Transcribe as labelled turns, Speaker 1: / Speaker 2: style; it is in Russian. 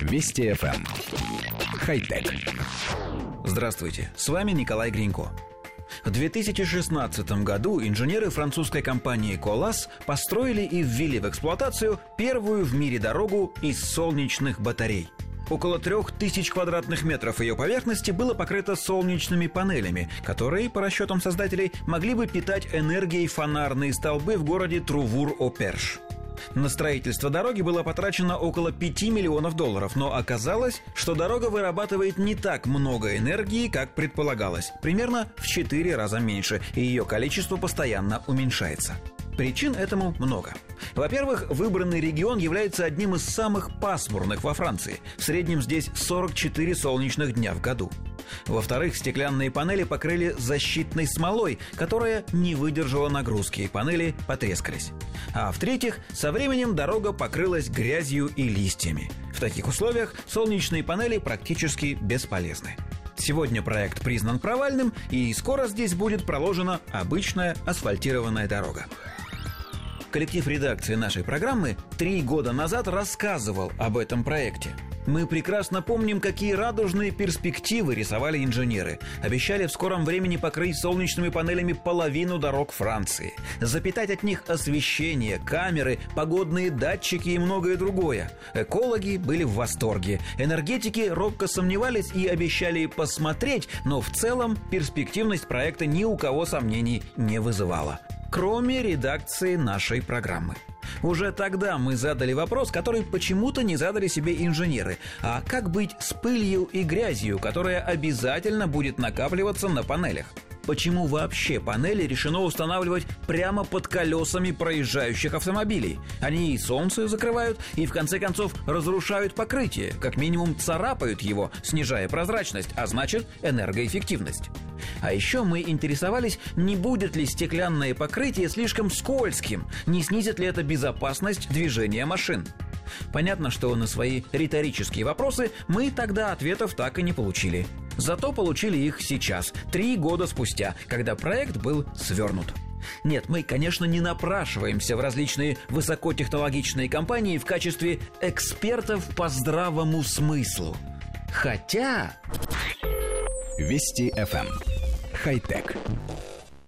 Speaker 1: Вести FM. Эм. Хай-тек.
Speaker 2: Здравствуйте, с вами Николай Гринько. В 2016 году инженеры французской компании «Колас» построили и ввели в эксплуатацию первую в мире дорогу из солнечных батарей – Около трех тысяч квадратных метров ее поверхности было покрыто солнечными панелями, которые, по расчетам создателей, могли бы питать энергией фонарные столбы в городе Трувур-Оперш. На строительство дороги было потрачено около 5 миллионов долларов, но оказалось, что дорога вырабатывает не так много энергии, как предполагалось, примерно в 4 раза меньше, и ее количество постоянно уменьшается. Причин этому много. Во-первых, выбранный регион является одним из самых пасмурных во Франции. В среднем здесь 44 солнечных дня в году. Во-вторых, стеклянные панели покрыли защитной смолой, которая не выдержала нагрузки, и панели потрескались. А в-третьих, со временем дорога покрылась грязью и листьями. В таких условиях солнечные панели практически бесполезны. Сегодня проект признан провальным, и скоро здесь будет проложена обычная асфальтированная дорога. Коллектив редакции нашей программы три года назад рассказывал об этом проекте. Мы прекрасно помним, какие радужные перспективы рисовали инженеры. Обещали в скором времени покрыть солнечными панелями половину дорог Франции. Запитать от них освещение, камеры, погодные датчики и многое другое. Экологи были в восторге. Энергетики робко сомневались и обещали посмотреть, но в целом перспективность проекта ни у кого сомнений не вызывала кроме редакции нашей программы. Уже тогда мы задали вопрос, который почему-то не задали себе инженеры. А как быть с пылью и грязью, которая обязательно будет накапливаться на панелях? Почему вообще панели решено устанавливать прямо под колесами проезжающих автомобилей? Они и солнце закрывают, и в конце концов разрушают покрытие, как минимум царапают его, снижая прозрачность, а значит энергоэффективность. А еще мы интересовались, не будет ли стеклянное покрытие слишком скользким, не снизит ли это безопасность движения машин. Понятно, что на свои риторические вопросы мы тогда ответов так и не получили. Зато получили их сейчас, три года спустя, когда проект был свернут. Нет, мы, конечно, не напрашиваемся в различные высокотехнологичные компании в качестве экспертов по здравому смыслу. Хотя...
Speaker 1: Вести FM. Хай-тек.